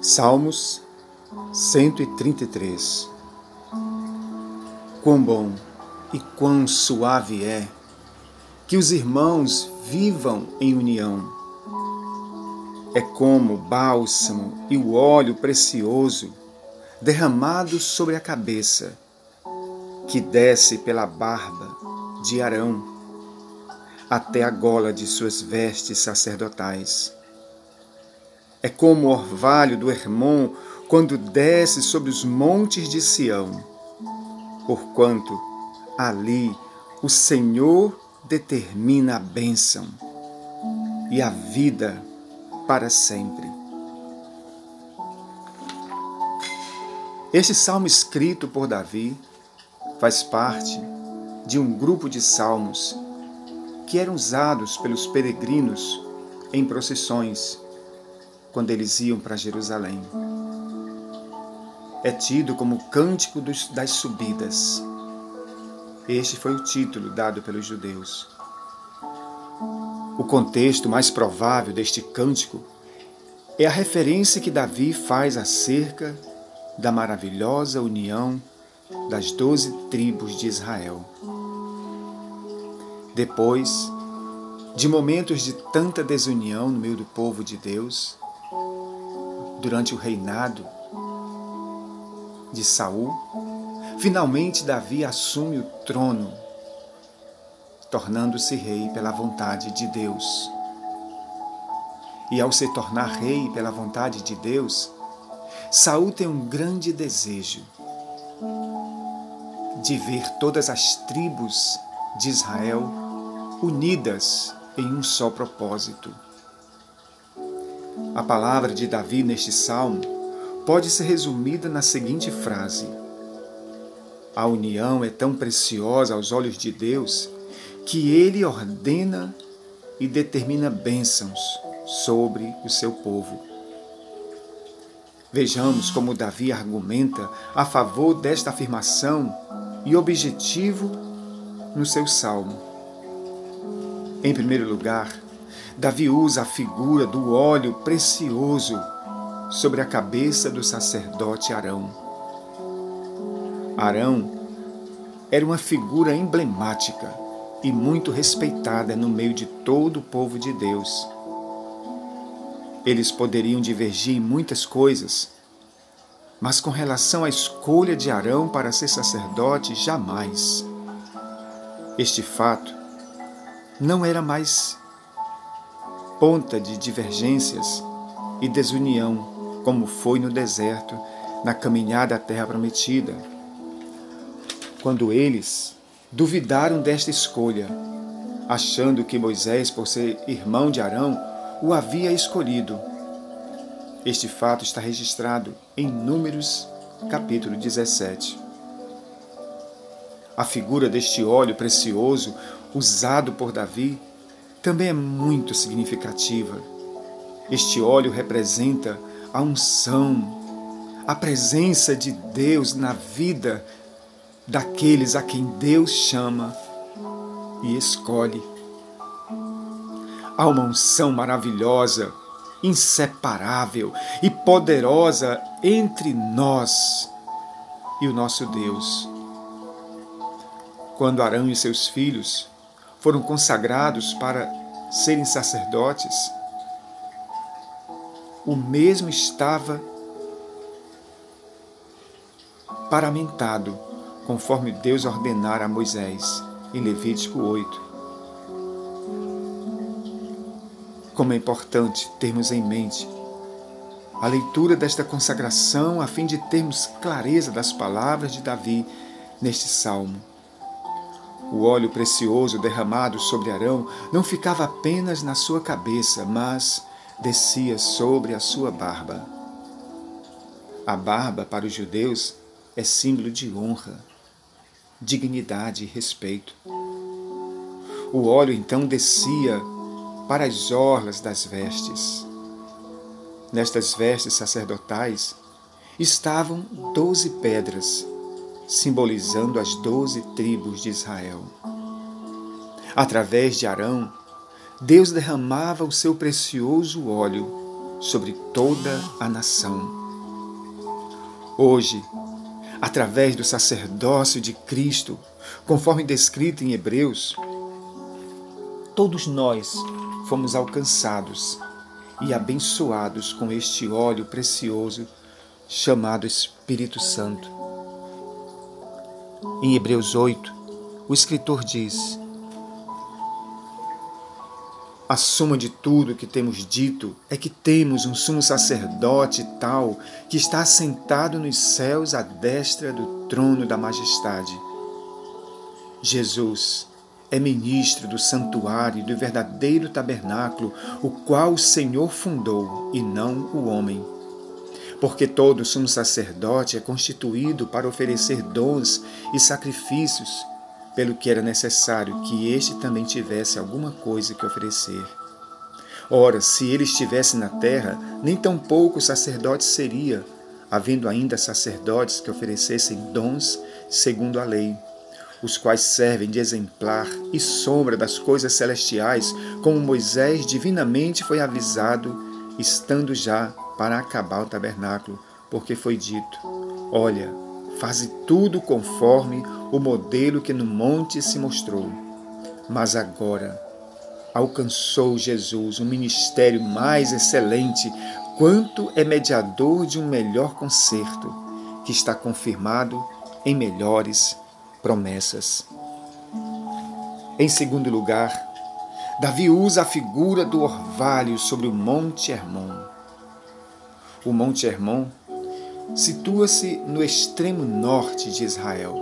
Salmos 133 Quão bom e quão suave é que os irmãos vivam em união. É como o bálsamo e o óleo precioso derramado sobre a cabeça, que desce pela barba de Arão até a gola de suas vestes sacerdotais é como o orvalho do Hermon quando desce sobre os montes de Sião, porquanto ali o Senhor determina a bênção e a vida para sempre. Este salmo escrito por Davi faz parte de um grupo de salmos que eram usados pelos peregrinos em procissões quando eles iam para Jerusalém. É tido como Cântico dos, das Subidas. Este foi o título dado pelos judeus. O contexto mais provável deste cântico é a referência que Davi faz acerca da maravilhosa união das doze tribos de Israel. Depois de momentos de tanta desunião no meio do povo de Deus, durante o reinado de Saul, finalmente Davi assume o trono, tornando-se rei pela vontade de Deus. E ao se tornar rei pela vontade de Deus, Saul tem um grande desejo de ver todas as tribos de Israel unidas em um só propósito. A palavra de Davi neste salmo pode ser resumida na seguinte frase: A união é tão preciosa aos olhos de Deus que ele ordena e determina bênçãos sobre o seu povo. Vejamos como Davi argumenta a favor desta afirmação e objetivo no seu salmo. Em primeiro lugar, Davi usa a figura do óleo precioso sobre a cabeça do sacerdote Arão. Arão era uma figura emblemática e muito respeitada no meio de todo o povo de Deus. Eles poderiam divergir em muitas coisas, mas com relação à escolha de Arão para ser sacerdote, jamais. Este fato não era mais ponta de divergências e desunião, como foi no deserto, na caminhada à terra prometida. Quando eles duvidaram desta escolha, achando que Moisés, por ser irmão de Arão, o havia escolhido. Este fato está registrado em Números, capítulo 17. A figura deste óleo precioso usado por Davi também é muito significativa. Este óleo representa a unção, a presença de Deus na vida daqueles a quem Deus chama e escolhe. Há uma unção maravilhosa, inseparável e poderosa entre nós e o nosso Deus. Quando Arão e seus filhos foram consagrados para serem sacerdotes, o mesmo estava paramentado, conforme Deus ordenara a Moisés, em Levítico 8. Como é importante termos em mente a leitura desta consagração a fim de termos clareza das palavras de Davi neste salmo. O óleo precioso derramado sobre Arão não ficava apenas na sua cabeça, mas descia sobre a sua barba. A barba, para os judeus, é símbolo de honra, dignidade e respeito. O óleo então descia para as orlas das vestes. Nestas vestes sacerdotais estavam doze pedras simbolizando as doze tribos de Israel. Através de Arão, Deus derramava o seu precioso óleo sobre toda a nação. Hoje, através do sacerdócio de Cristo, conforme descrito em Hebreus, todos nós fomos alcançados e abençoados com este óleo precioso chamado Espírito Santo. Em Hebreus 8, o escritor diz: A suma de tudo que temos dito é que temos um sumo sacerdote tal que está assentado nos céus à destra do trono da majestade. Jesus é ministro do santuário do verdadeiro tabernáculo, o qual o Senhor fundou e não o homem. Porque todo sumo sacerdote é constituído para oferecer dons e sacrifícios, pelo que era necessário que este também tivesse alguma coisa que oferecer. Ora, se ele estivesse na terra, nem tampouco sacerdote seria, havendo ainda sacerdotes que oferecessem dons segundo a lei os quais servem de exemplar e sombra das coisas celestiais, como Moisés divinamente foi avisado, estando já para acabar o tabernáculo, porque foi dito: Olha, faze tudo conforme o modelo que no monte se mostrou. Mas agora alcançou Jesus um ministério mais excelente, quanto é mediador de um melhor concerto, que está confirmado em melhores promessas. Em segundo lugar, Davi usa a figura do orvalho sobre o Monte Hermon. O Monte Hermon situa-se no extremo norte de Israel.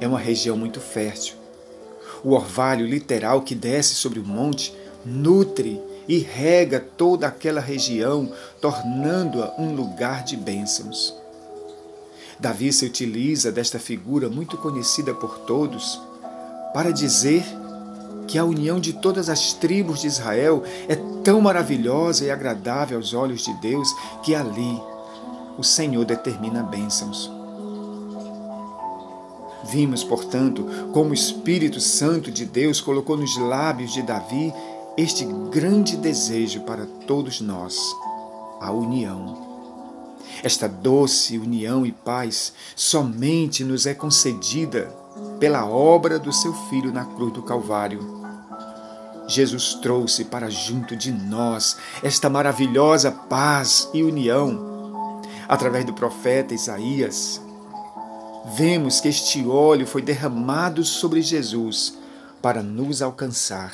É uma região muito fértil. O orvalho literal que desce sobre o monte nutre e rega toda aquela região, tornando-a um lugar de bênçãos. Davi se utiliza desta figura muito conhecida por todos para dizer que a união de todas as tribos de Israel é tão maravilhosa e agradável aos olhos de Deus que ali o Senhor determina bênçãos. Vimos, portanto, como o Espírito Santo de Deus colocou nos lábios de Davi este grande desejo para todos nós, a união. Esta doce união e paz somente nos é concedida pela obra do seu Filho na cruz do Calvário. Jesus trouxe para junto de nós esta maravilhosa paz e união. Através do profeta Isaías, vemos que este óleo foi derramado sobre Jesus para nos alcançar.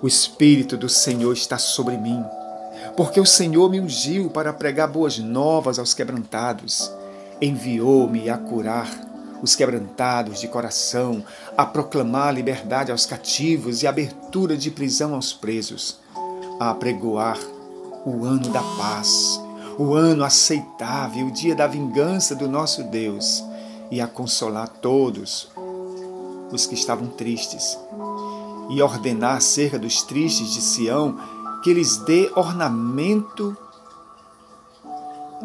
O Espírito do Senhor está sobre mim porque o Senhor me ungiu para pregar boas novas aos quebrantados. Enviou-me a curar os quebrantados de coração, a proclamar liberdade aos cativos e abertura de prisão aos presos, a apregoar o ano da paz, o ano aceitável, o dia da vingança do nosso Deus, e a consolar todos os que estavam tristes, e ordenar acerca dos tristes de Sião que lhes dê ornamento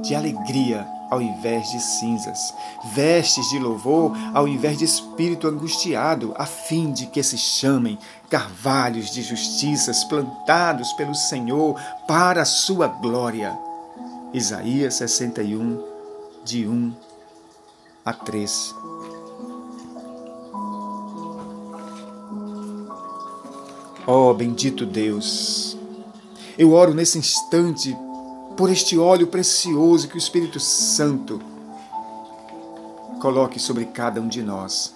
de alegria ao invés de cinzas, vestes de louvor ao invés de espírito angustiado, a fim de que se chamem carvalhos de justiças plantados pelo Senhor para a sua glória. Isaías 61, de 1 a 3. Ó oh, bendito Deus, eu oro nesse instante por este óleo precioso que o Espírito Santo coloque sobre cada um de nós.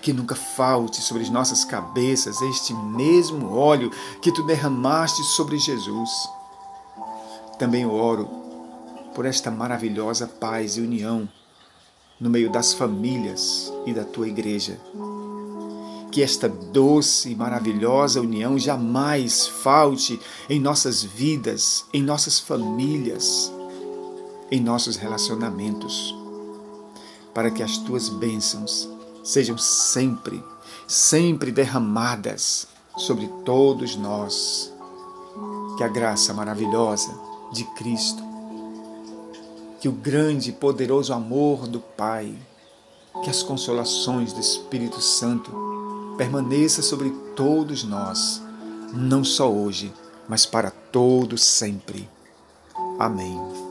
Que nunca falte sobre as nossas cabeças este mesmo óleo que tu derramaste sobre Jesus. Também oro por esta maravilhosa paz e união no meio das famílias e da tua igreja que esta doce e maravilhosa união jamais falte em nossas vidas, em nossas famílias, em nossos relacionamentos, para que as tuas bênçãos sejam sempre, sempre derramadas sobre todos nós. Que a graça maravilhosa de Cristo, que o grande e poderoso amor do Pai, que as consolações do Espírito Santo permaneça sobre todos nós, não só hoje, mas para todo sempre. Amém.